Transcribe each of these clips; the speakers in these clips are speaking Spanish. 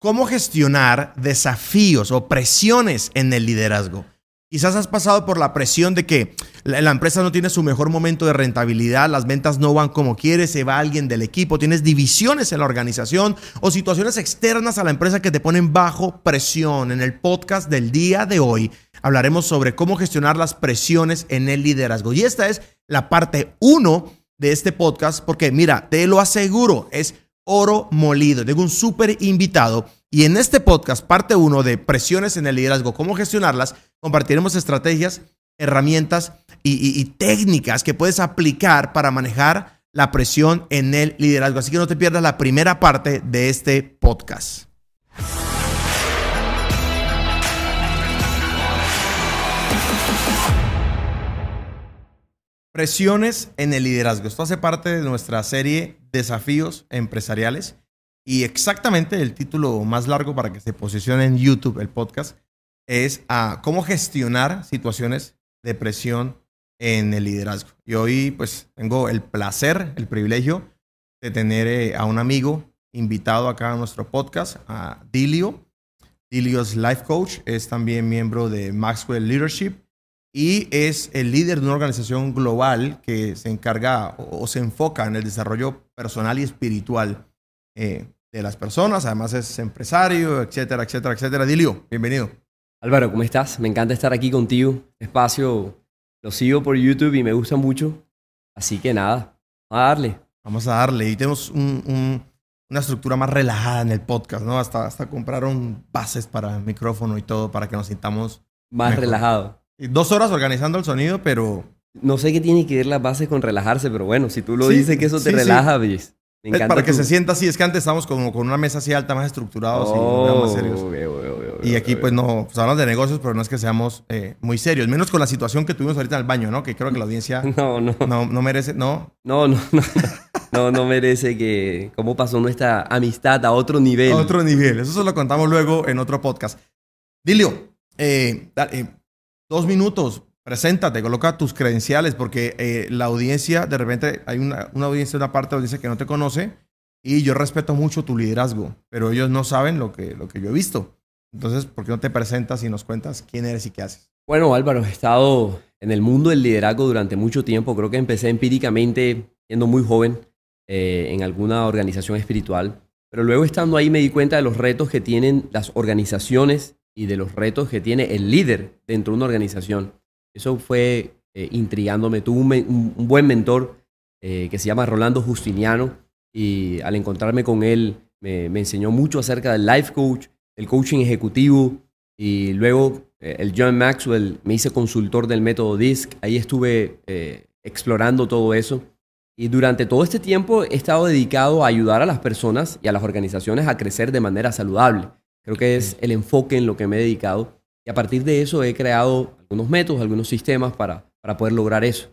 cómo gestionar desafíos o presiones en el liderazgo. Quizás has pasado por la presión de que la empresa no tiene su mejor momento de rentabilidad, las ventas no van como quieres, se va alguien del equipo, tienes divisiones en la organización o situaciones externas a la empresa que te ponen bajo presión. En el podcast del día de hoy hablaremos sobre cómo gestionar las presiones en el liderazgo. Y esta es la parte uno de este podcast porque mira, te lo aseguro, es oro molido. Tengo un súper invitado y en este podcast, parte uno de presiones en el liderazgo, cómo gestionarlas, compartiremos estrategias, herramientas y, técnicas que puedes aplicar para manejar la presión en el liderazgo. Así que no te pierdas la primera parte de este podcast. Presiones en el liderazgo. Esto hace parte de nuestra serie Desafíos Empresariales. Y exactamente el título más largo para que se posicione en YouTube el podcast es a cómo gestionar situaciones de presión en el liderazgo. Y hoy pues tengo el placer, el privilegio de tener eh, a un amigo invitado acá a nuestro podcast, a Dilio. Dilio es life coach, es también miembro de Maxwell Leadership y es el líder de una organización global que se encarga o, se enfoca en el desarrollo personal y espiritual eh, de las personas. Además es empresario, etcétera, etcétera, etcétera. Dilio, bienvenido. Álvaro, ¿cómo estás? Me encanta estar aquí contigo. Espacio lo sigo por YouTube y me gusta mucho. Así que nada, a darle. Vamos a darle. Y tenemos una estructura más relajada en el podcast, ¿no? Hasta, hasta compraron bases para el micrófono y todo para que nos sintamos más relajado. dos horas organizando el sonido, pero... No sé qué tiene que ver las bases con relajarse, pero bueno, si tú lo dices que eso te relaja, ¿ves? Me encanta para que se sienta así. Es que antes estábamos como con una mesa así alta, más estructurados y más serios. y aquí, pues no, pues hablamos de negocios, pero no es que seamos eh, muy serios. Menos con la situación que tuvimos ahorita en el baño, ¿no? Que creo que la audiencia no, no. no, merece, ¿no? No, no, no. No, no merece que. ¿Cómo pasó nuestra amistad a otro nivel? A otro nivel. Eso se lo contamos luego en otro podcast. Dilio, eh, eh, dos minutos Preséntate, coloca tus credenciales, porque eh, la audiencia, de repente hay una, una audiencia, una parte de la audiencia que no te conoce, y yo respeto mucho tu liderazgo, pero ellos no saben lo que, lo que yo he visto. Entonces, ¿por qué no te presentas y nos cuentas quién eres y qué haces? Bueno, Álvaro, he estado en el mundo del liderazgo durante mucho tiempo. Creo que empecé empíricamente siendo muy joven eh, en alguna organización espiritual, pero luego estando ahí me di cuenta de los retos que tienen las organizaciones y de los retos que tiene el líder dentro de una organización. Eso fue eh, intrigándome. Tuve un, buen mentor eh, que se llama Rolando Justiniano y al encontrarme con él me, enseñó mucho acerca del life coach, el coaching ejecutivo y luego eh, el John Maxwell me hice consultor del método DISC. Ahí estuve explorando todo eso. Y durante todo este tiempo he estado dedicado a ayudar a las personas y a las organizaciones a crecer de manera saludable. Creo que es el enfoque en lo que me he dedicado. Y a partir de eso he creado algunos métodos, algunos sistemas para, para poder lograr eso.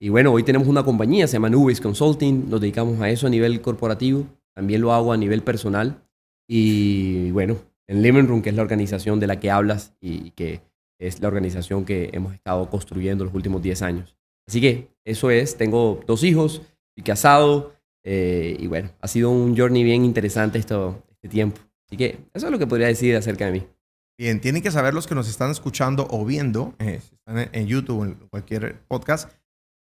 Y bueno, hoy tenemos una compañía, se llama Nubis Consulting, nos dedicamos a eso a nivel corporativo, también lo hago a nivel personal. Y bueno, en Living Room, que es la organización de la que hablas y que es la organización que hemos estado construyendo los últimos 10 años. Así que eso es, tengo dos hijos, casado, eh, y bueno, ha sido un journey bien interesante esto, este tiempo. Así que eso es lo que podría decir acerca de mí. Bien, tienen que saber los que nos están escuchando o viendo, eh, si están en YouTube o en cualquier podcast,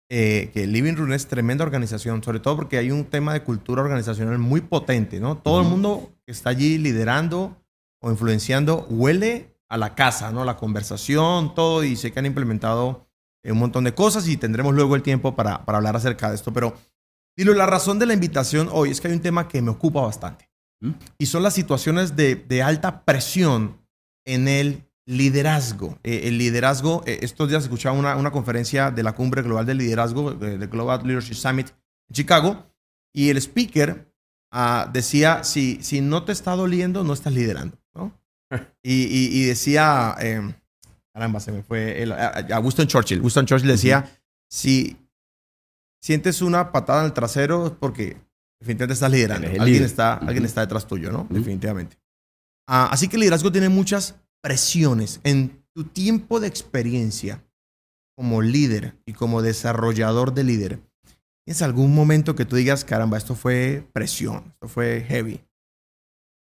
eh, que Living Room es tremenda organización, sobre todo porque hay un tema de cultura organizacional muy potente, ¿no? Todo el mundo que está allí liderando o influenciando huele a la casa, ¿no? La conversación, todo, y sé que han implementado eh, un montón de cosas y tendremos luego el tiempo para, para hablar acerca de esto. Pero, dilo, la razón de la invitación hoy es que hay un tema que me ocupa bastante. Y son las situaciones de, de alta presión en el liderazgo. Eh, el liderazgo, eh, estos días escuchaba una, una, conferencia de la Cumbre Global del Liderazgo, de, Global Leadership Summit en Chicago, y el speaker ah, decía, si, si no te está doliendo, no estás liderando. ¿no? y, y, decía, em, caramba, se me fue, el, a, Winston Churchill. Winston Churchill decía, si sientes una patada en el trasero, porque definitivamente estás liderando. Alguien está, alguien está detrás tuyo, ¿no? Definitivamente. Ah, así que el liderazgo tiene muchas presiones. En tu tiempo de experiencia como líder y como desarrollador de líder, ¿tienes algún momento que tú digas, caramba, esto fue presión, esto fue heavy?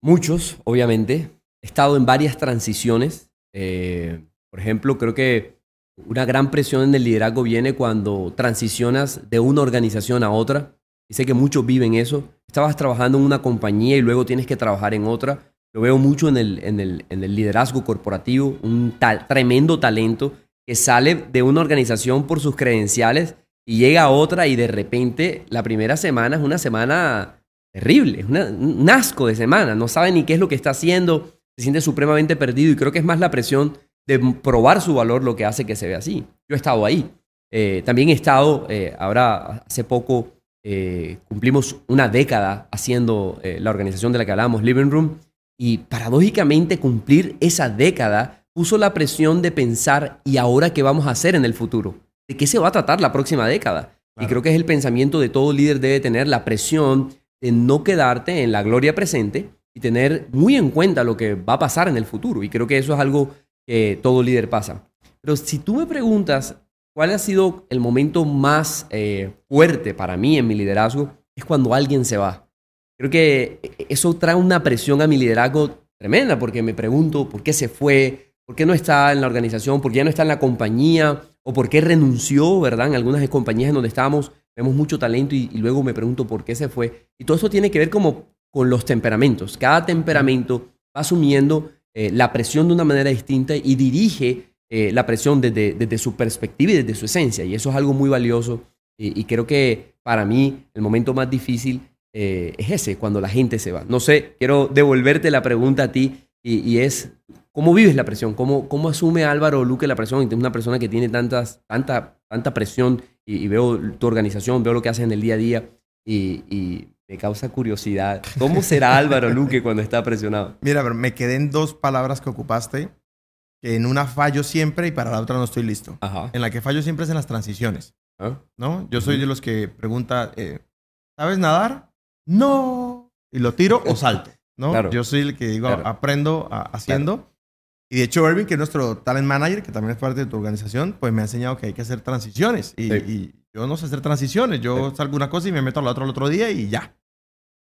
Muchos, obviamente. He estado en varias transiciones. Eh, por ejemplo, creo que una gran presión en el liderazgo viene cuando transicionas de una organización a otra. Y sé que muchos viven eso. Estabas trabajando en una compañía y luego tienes que trabajar en otra. Lo veo mucho en el, en el, en el liderazgo corporativo, un tal, tremendo talento que sale de una organización por sus credenciales y llega a otra y de repente la primera semana es una semana terrible, es un asco de semana, no sabe ni qué es lo que está haciendo, se siente supremamente perdido y creo que es más la presión de probar su valor lo que hace que se vea así. Yo he estado ahí. Eh, también he estado, eh, ahora hace poco eh, cumplimos una década haciendo la organización de la que hablábamos, Living Room, y paradójicamente cumplir esa década puso la presión de pensar, ¿y ahora qué vamos a hacer en el futuro? ¿De qué se va a tratar la próxima década? Y creo que es el pensamiento de todo líder debe tener, la presión de no quedarte en la gloria presente y tener muy en cuenta lo que va a pasar en el futuro. Y creo que eso es algo que todo líder pasa. Pero si tú me preguntas cuál ha sido el momento más eh, fuerte para mí en mi liderazgo, es cuando alguien se va. Creo que eso trae una presión a mi liderazgo tremenda porque me pregunto por qué se fue, por qué no está en la organización, por qué ya no está en la compañía o por qué renunció, ¿verdad? En algunas compañías en donde estábamos vemos mucho talento y, luego me pregunto por qué se fue. Y todo eso tiene que ver como con los temperamentos. Cada temperamento va asumiendo eh, la presión de una manera distinta y dirige eh, la presión desde, desde, su perspectiva y desde su esencia. Y eso es algo muy valioso. Y, creo que para mí el momento más difícil eh, es ese, cuando la gente se va. No sé, quiero devolverte la pregunta a ti y, es, ¿cómo vives la presión? ¿Cómo, ¿Cómo asume Álvaro Luque la presión? Es una persona que tiene tantas, tanta, tanta presión y, veo tu organización, veo lo que haces en el día a día y, me causa curiosidad. ¿Cómo será Álvaro Luque cuando está presionado? Mira, me quedé en dos palabras que ocupaste, que en una fallo siempre y para la otra no estoy listo. En la que fallo siempre es en las transiciones. Ah. ¿No? Yo soy de los que pregunta, eh, ¿sabes nadar? No. Y lo tiro o salto. ¿no? Yo soy el que digo, aprendo haciendo. Y de hecho, Erwin, que es nuestro talent manager, que también es parte de tu organización, pues me ha enseñado que hay que hacer transiciones. Y, yo no sé hacer transiciones. Yo salgo una cosa y me meto a la otra el otro día y ya.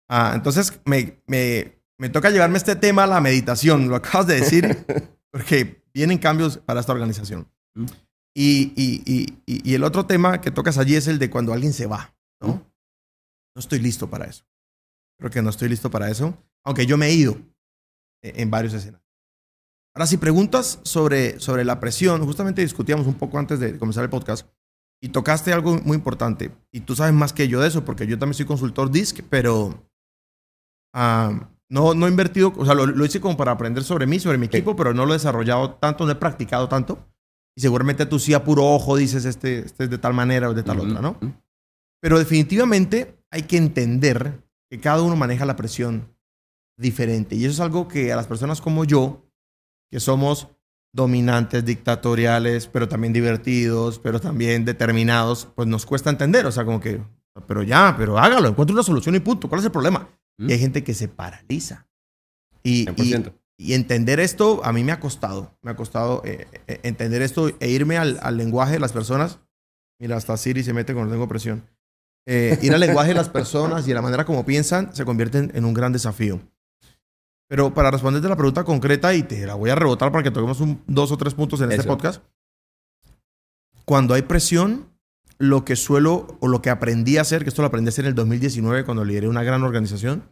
Ah, entonces, me, me, me toca llevarme este tema a la meditación. Lo acabas de decir, porque vienen cambios para esta organización. Mm. Y, y, y, el otro tema que tocas allí es el de cuando alguien se va, ¿no? No estoy listo para eso. Creo que no estoy listo para eso, aunque yo me he ido e, en varios escenarios. Ahora, si preguntas sobre, sobre la presión, justamente discutíamos un poco antes de comenzar el podcast y tocaste algo muy importante. Y tú sabes más que yo de eso, porque yo también soy consultor DISC, pero ah, no, no he invertido, o sea, lo, hice como para aprender sobre mí, sobre mi equipo, pero no lo he desarrollado tanto, no he practicado tanto. Y seguramente tú sí a puro ojo dices, este, este es de tal manera o de tal otra, ¿no? Pero definitivamente hay que entender que cada uno maneja la presión diferente. Y eso es algo que a las personas como yo, que somos dominantes, dictatoriales, pero también divertidos, pero también determinados, pues nos cuesta entender. O sea, como que, pero ya, pero hágalo, encuentre una solución y punto. ¿Cuál es el problema? Y hay gente que se paraliza. Y, y, entender esto a mí me ha costado. Me ha costado eh, eh, entender esto e irme al, al, lenguaje de las personas. Mira, hasta Siri se mete cuando tengo presión. Eh, ir al lenguaje de las personas y a la manera como piensan se convierte en un gran desafío. Pero para responderte la pregunta concreta, y te la voy a rebotar para que toquemos un, dos o tres puntos en este podcast. Cuando hay presión, lo que suelo o lo que aprendí a hacer, que esto lo aprendí a hacer en el 2019 cuando lideré una gran organización,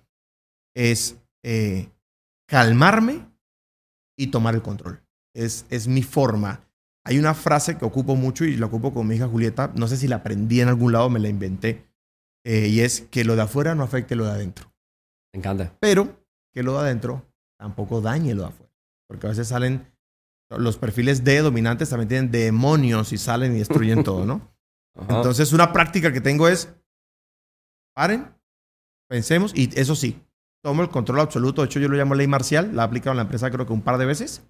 es eh, calmarme y tomar el control. Es, es mi forma. Hay una frase que ocupo mucho y la ocupo con mi hija Julieta. No sé si la aprendí en algún lado, me la inventé. Eh, y es que lo de afuera no afecte lo de adentro. Me encanta. Pero que lo de adentro tampoco dañe lo de afuera. Porque a veces salen, los perfiles de dominantes también tienen demonios y salen y destruyen todo, ¿no? Entonces, una práctica que tengo es, paren, pensemos, y eso sí, tomo el control absoluto. De hecho, yo lo llamo ley marcial, la he aplicado en la empresa creo que un par de veces.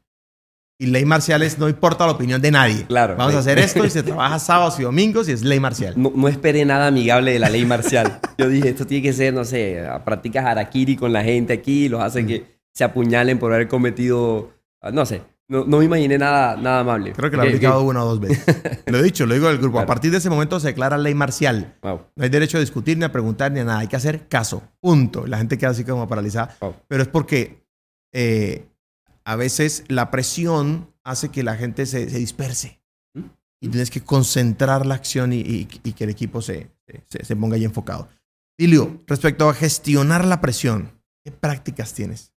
Y ley marcial es no importa la opinión de nadie. Claro. Vamos a hacer esto y se trabaja sábados y domingos y es ley marcial. No, no esperé nada amigable de la ley marcial. Yo dije, esto tiene que ser, no sé, practicas harakiri con la gente aquí, los hacen que se apuñalen por haber cometido, no sé. No, no me imaginé nada, nada amable. Creo que lo he aplicado una o dos veces. lo he dicho, lo digo al grupo. A partir de ese momento se declara ley marcial. No hay derecho a discutir, ni a preguntar, ni a nada. Hay que hacer caso. Punto. La gente queda así como paralizada. Pero es porque eh, a veces la presión hace que la gente se, disperse. Y tienes que concentrar la acción y, que el equipo se, se, ponga ahí enfocado. Dilio, respecto a gestionar la presión, ¿qué prácticas tienes?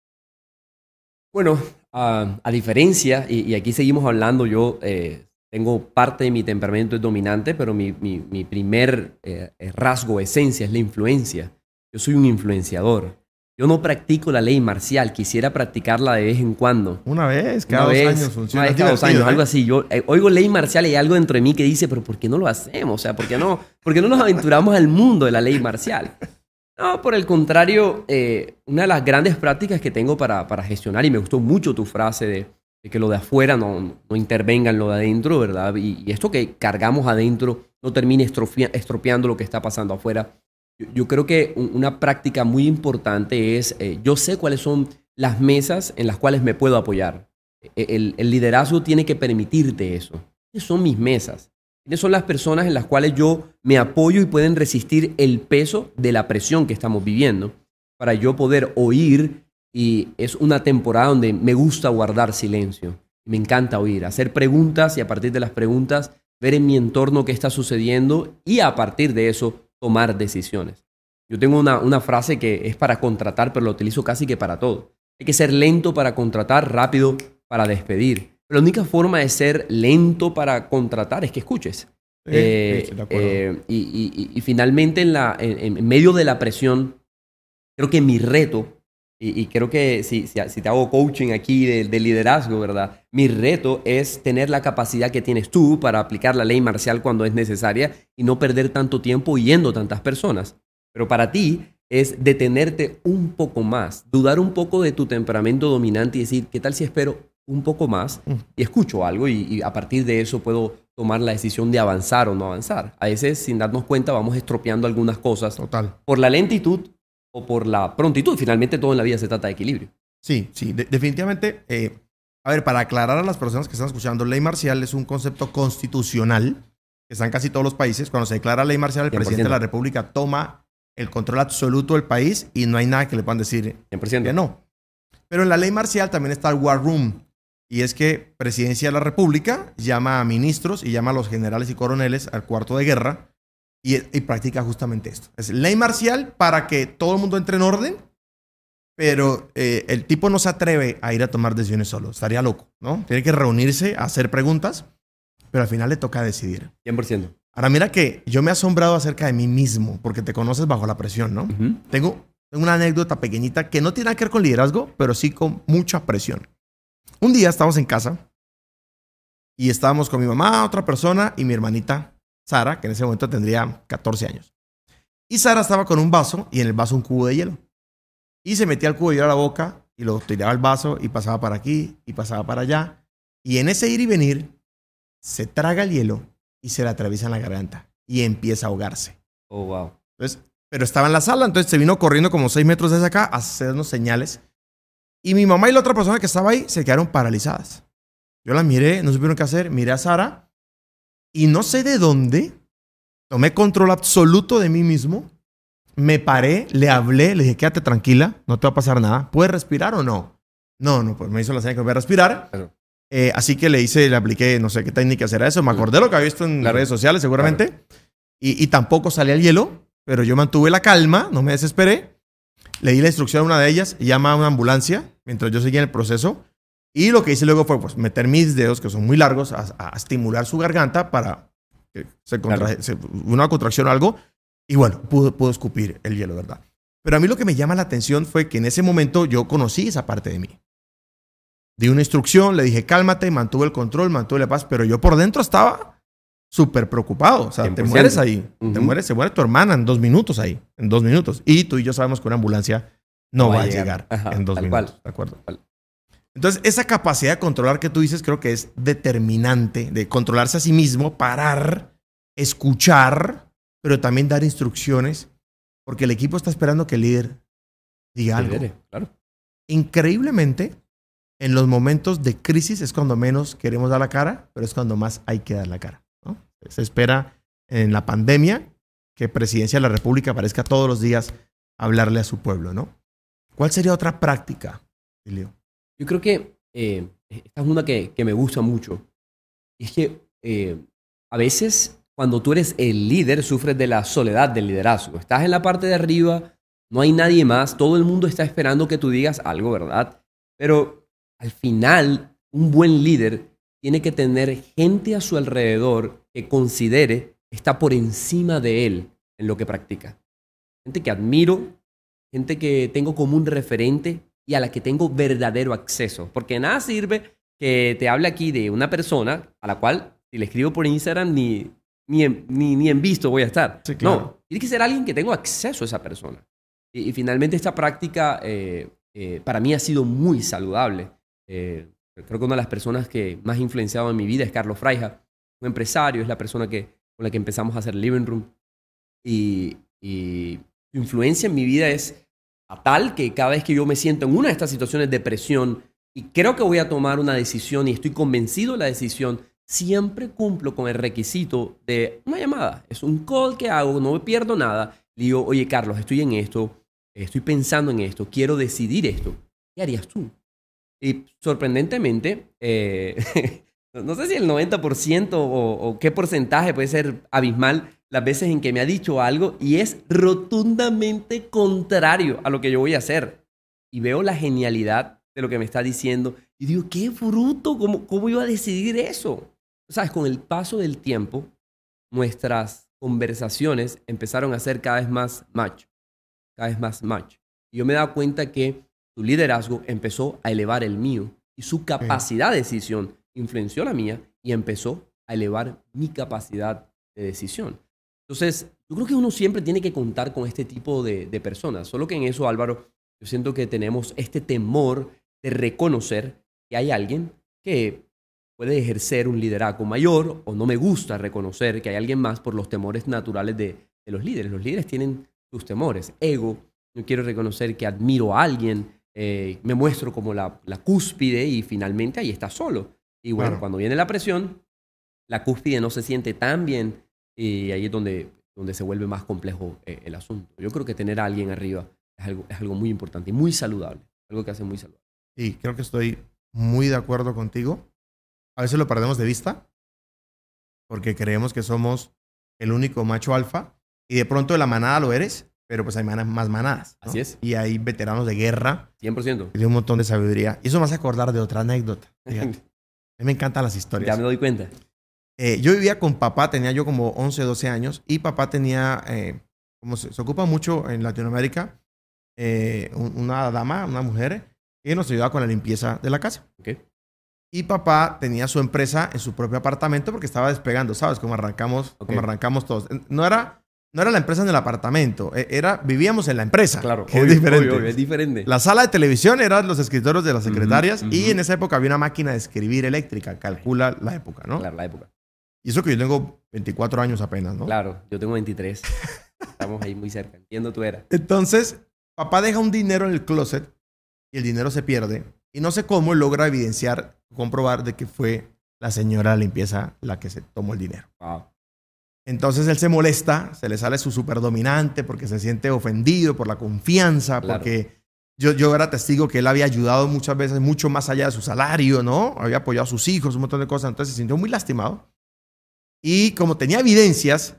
Bueno, a diferencia, y, aquí seguimos hablando, yo eh, tengo parte de mi temperamento dominante, pero mi, mi, primer eh, rasgo, esencia, es la influencia. Yo soy un influenciador. Yo no practico la ley marcial, quisiera practicarla de vez en cuando. Una vez, cada dos años funciona. Una vez cada dos años, algo ¿eh? así. Yo oigo ley marcial y hay algo dentro de mí que dice, pero ¿por qué no lo hacemos? O sea, ¿por qué no, por qué no nos aventuramos al mundo de la ley marcial? No, por el contrario, eh, una de las grandes prácticas que tengo para, para, gestionar, y me gustó mucho tu frase de, que lo de afuera no, no, intervenga en lo de adentro, ¿verdad? Y, esto que cargamos adentro no termine estropeando lo que está pasando afuera. Yo, creo que una práctica muy importante es, eh, yo sé cuáles son las mesas en las cuales me puedo apoyar. E, el, el liderazgo tiene que permitirte eso. ¿Qué son mis mesas? ¿Quiénes son las personas en las cuales yo me apoyo y pueden resistir el peso de la presión que estamos viviendo para yo poder oír? Y es una temporada donde me gusta guardar silencio. Me encanta oír, hacer preguntas y a partir de las preguntas ver en mi entorno qué está sucediendo y a partir de eso tomar decisiones. Yo tengo una, una frase que es para contratar, pero la utilizo casi que para todo. Hay que ser lento para contratar, rápido para despedir la única forma de ser lento para contratar es que escuches. Eh, eh, y, finalmente, en, la, en, medio de la presión, creo que mi reto, y, creo que si, si, te hago coaching aquí de, liderazgo, ¿verdad? Mi reto es tener la capacidad que tienes tú para aplicar la ley marcial cuando es necesaria y no perder tanto tiempo yendo tantas personas. Pero para ti es detenerte un poco más, dudar un poco de tu temperamento dominante y decir, ¿qué tal si espero un poco más mm. y escucho algo y, a partir de eso puedo tomar la decisión de avanzar o no avanzar. A veces, sin darnos cuenta, vamos estropeando algunas cosas Total. por la lentitud o por la prontitud. Finalmente, todo en la vida se trata de equilibrio. Sí, sí, definitivamente. Eh, a ver, para aclarar a las personas que están escuchando, ley marcial es un concepto constitucional que está en casi todos los países. Cuando se declara ley marcial, el presidente de la República toma el control absoluto del país y no hay nada que le puedan decir 100%. que no. Pero en la ley marcial también está el War Room, y es que Presidencia de la República llama a ministros y llama a los generales y coroneles al cuarto de guerra y, practica justamente esto. Es ley marcial para que todo el mundo entre en orden, pero eh, el tipo no se atreve a ir a tomar decisiones solo. Estaría loco, ¿no? Tiene que reunirse, hacer preguntas, pero al final le toca decidir. 100%. Ahora mira que yo me he asombrado acerca de mí mismo, porque te conoces bajo la presión, ¿no? tengo, tengo una anécdota pequeñita que no tiene nada que ver con liderazgo, pero sí con mucha presión. Un día estábamos en casa y estábamos con mi mamá, otra persona y mi hermanita Sara, que en ese momento tendría 14 años. Y Sara estaba con un vaso y en el vaso un cubo de hielo. Y se metía el cubo de hielo a la boca y lo tiraba al vaso y pasaba para aquí y pasaba para allá. Y en ese ir y venir se traga el hielo y se le atraviesa en la garganta y empieza a ahogarse. Oh, wow. Entonces, pero estaba en la sala, entonces se vino corriendo como seis metros desde acá a hacernos señales y mi mamá y la otra persona que estaba ahí se quedaron paralizadas. Yo la miré, no supieron qué hacer, miré a Sara y no sé de dónde tomé control absoluto de mí mismo. Me paré, le hablé, le dije, quédate tranquila, no te va a pasar nada. ¿Puedes respirar o no? No, no, pues me hizo la señal que voy a respirar. Eh, así que le hice, le apliqué, no sé qué técnica será eso. Me acordé lo que había visto en las redes sociales, seguramente. Y, y, tampoco salía el hielo, pero yo mantuve la calma, no me desesperé. Le di la instrucción a una de ellas, llama a una ambulancia mientras yo seguía en el proceso. Y lo que hice luego fue pues, meter mis dedos, que son muy largos, a, estimular su garganta para que se, una contracción o algo. Y bueno, pudo, pudo escupir el hielo, ¿verdad? Pero a mí lo que me llama la atención fue que en ese momento yo conocí esa parte de mí. Di una instrucción, le dije cálmate, mantuve el control, mantuve la paz, pero yo por dentro estaba súper preocupado. O sea, te mueres ahí. Te mueres, se muere tu hermana en dos minutos ahí. En dos minutos. Y tú y yo sabemos que una ambulancia no, va, a llegar, en dos minutos. ¿De acuerdo? Entonces, esa capacidad de controlar que tú dices creo que es determinante, de controlarse a sí mismo, parar, escuchar, pero también dar instrucciones, porque el equipo está esperando que el líder diga algo. claro. Increíblemente, en los momentos de crisis es cuando menos queremos dar la cara, pero es cuando más hay que dar la cara. ¿no? Se espera en la pandemia que Presidencia de la República aparezca todos los días a hablarle a su pueblo, ¿no? ¿Cuál sería otra práctica, Elio? Yo creo que eh, esta es una que, que, me gusta mucho. es que eh, a veces cuando tú eres el líder sufres de la soledad del liderazgo. Estás en la parte de arriba, no hay nadie más, todo el mundo está esperando que tú digas algo, ¿verdad? Pero al final, un buen líder tiene que tener gente a su alrededor que considere está por encima de él en lo que practica. Gente que admiro, gente que tengo como un referente y a la que tengo verdadero acceso. Porque nada sirve que te hable aquí de una persona a la cual, si le escribo por Instagram, ni, ni, en, ni, en visto voy a estar. No, tiene que ser alguien que tengo acceso a esa persona. Y, finalmente esta práctica eh, eh, para mí ha sido muy saludable. Eh, creo que una de las personas que más ha influenciado en mi vida es Carlos Fraija, un empresario, es la persona que, con la que empezamos a hacer Living Room. Y, y su influencia en mi vida es tal que cada vez que yo me siento en una de estas situaciones de presión y creo que voy a tomar una decisión y estoy convencido de la decisión, siempre cumplo con el requisito de una llamada. Es un call que hago, no me pierdo nada. Le digo, oye Carlos, estoy en esto, estoy pensando en esto, quiero decidir esto. ¿Qué harías tú? Y sorprendentemente, eh, no sé si el 90% o, qué porcentaje puede ser abismal las veces en que me ha dicho algo y es rotundamente contrario a lo que yo voy a hacer. Y veo la genialidad de lo que me está diciendo y digo, qué bruto, ¿cómo, cómo iba a decidir eso? Sabes, con el paso del tiempo, nuestras conversaciones empezaron a ser cada vez más match, cada vez más match. Y yo me he dado cuenta que su liderazgo empezó a elevar el mío y su capacidad de decisión influenció la mía y empezó a elevar mi capacidad de decisión. Entonces, yo creo que uno siempre tiene que contar con este tipo de, personas. Solo que en eso, Álvaro, yo siento que tenemos este temor de reconocer que hay alguien que puede ejercer un liderazgo mayor o no me gusta reconocer que hay alguien más por los temores naturales de, los líderes. Los líderes tienen sus temores. Ego, no quiero reconocer que admiro a alguien, eh, me muestro como la, la, cúspide y finalmente ahí está solo. Y bueno, cuando viene la presión, la cúspide no se siente tan bien y ahí es donde, donde se vuelve más complejo eh, el asunto. Yo creo que tener a alguien arriba es algo, es algo muy importante y muy saludable, algo que hace muy saludable. Y creo que estoy muy de acuerdo contigo. A veces lo perdemos de vista porque creemos que somos el único macho alfa y de pronto de la manada lo eres, pero pues hay más manadas. Así es. Y hay veteranos de guerra. 100%. Y un montón de sabiduría. Y eso me hace acordar de otra anécdota. A mí me encantan las historias. Ya me doy cuenta. Eh, yo vivía con papá, tenía yo como 11, 12 años, y papá tenía, eh, como se, ocupa mucho en Latinoamérica, eh, una dama, una mujer, que nos ayudaba con la limpieza de la casa. Okay. Y papá tenía su empresa en su propio apartamento porque estaba despegando, ¿sabes? Como arrancamos, como arrancamos todos. No era no era la empresa en el apartamento, e, era, vivíamos en la empresa. Claro, es diferente. es diferente. La sala de televisión eran los escritorios de las secretarias y en esa época había una máquina de escribir eléctrica, calcula la época, ¿no? Claro, la época. Y eso que yo tengo 24 años apenas, ¿no? Claro, yo tengo 23. Estamos ahí muy cerca, entiendo tú era. Entonces, papá deja un dinero en el closet y el dinero se pierde y no sé cómo logra evidenciar, comprobar de que fue la señora de limpieza la que se tomó el dinero. Wow. Entonces él se molesta, se le sale su superdominante porque se siente ofendido por la confianza, porque yo, yo era testigo que él había ayudado muchas veces mucho más allá de su salario, ¿no? Había apoyado a sus hijos, un montón de cosas, entonces se sintió muy lastimado. Y como tenía evidencias,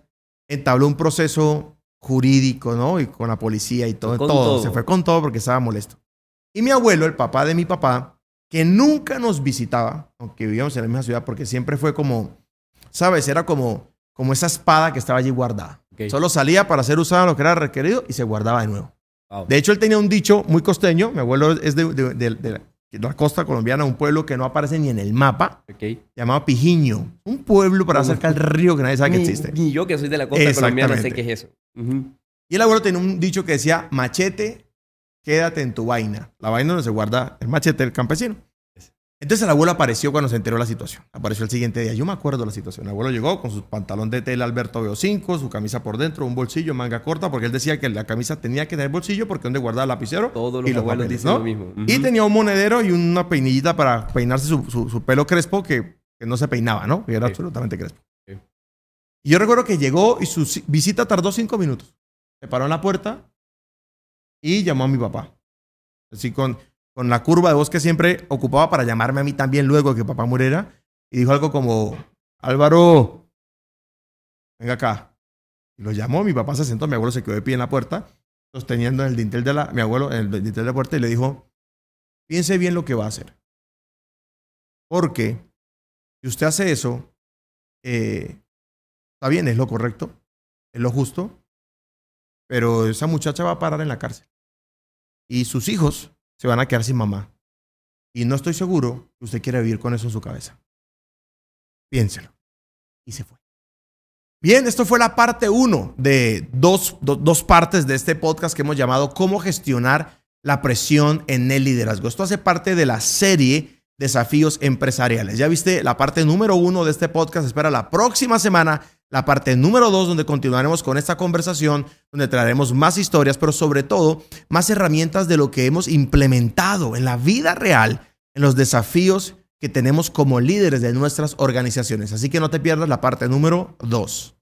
entabló un proceso jurídico, ¿no? Y con la policía y todo, todo. Se fue con todo porque estaba molesto. Y mi abuelo, el papá de mi papá, que nunca nos visitaba, aunque vivíamos en la misma ciudad, porque siempre fue como, ¿sabes? Era como como esa espada que estaba allí guardada. Solo salía para ser usada lo que era requerido y se guardaba de nuevo. De hecho, él tenía un dicho muy costeño. Mi abuelo es de, la costa colombiana, un pueblo que no aparece ni en el mapa, llamado Pijiño. Un pueblo para cerca del río que nadie sabe que existe. Ni yo, que soy de la costa colombiana, sé qué es eso. Y el abuelo tenía un dicho que decía, machete, quédate en tu vaina. La vaina donde se guarda el machete del campesino. Entonces el abuelo apareció cuando se enteró de la situación. Apareció el siguiente día. Yo me acuerdo de la situación. El abuelo llegó con su pantalón de tela Alberto Veo 5, su camisa por dentro, un bolsillo, manga corta, porque él decía que la camisa tenía que tener bolsillo porque donde guardaba el lapicero. Todos los y abuelos papeles, dicen ¿no? lo mismo. Ujú. Y tenía un monedero y una peinillita para peinarse su, su- su pelo crespo que, que no se peinaba, ¿no? Que era Sí. absolutamente crespo. Sí. Y yo recuerdo que llegó y su si- visita tardó cinco minutos. Se paró en la puerta y llamó a mi papá. Así con, con la curva de voz que siempre ocupaba para llamarme a mí también luego de que papá muriera. Y dijo algo como, Álvaro, venga acá. Y lo llamó, mi papá se sentó, mi abuelo se quedó de pie en la puerta, sosteniendo el dintel de la, mi abuelo en el dintel de la puerta y le dijo, piense bien lo que va a hacer. Porque si usted hace eso, eh, está bien, es lo correcto, es lo justo, pero esa muchacha va a parar en la cárcel. Y sus hijos se van a quedar sin mamá. Y no estoy seguro que usted quiera vivir con eso en su cabeza. Piénselo. Y se fue. Bien, esto fue la parte uno de dos, do- dos partes de este podcast que hemos llamado Cómo gestionar la presión en el liderazgo. Esto hace parte de la serie Desafíos Empresariales. Ya viste la parte número uno de este podcast. Espera la próxima semana la parte número dos, donde continuaremos con esta conversación, donde traeremos más historias, pero sobre todo más herramientas de lo que hemos implementado en la vida real, en los desafíos que tenemos como líderes de nuestras organizaciones. Así que no te pierdas la parte número dos.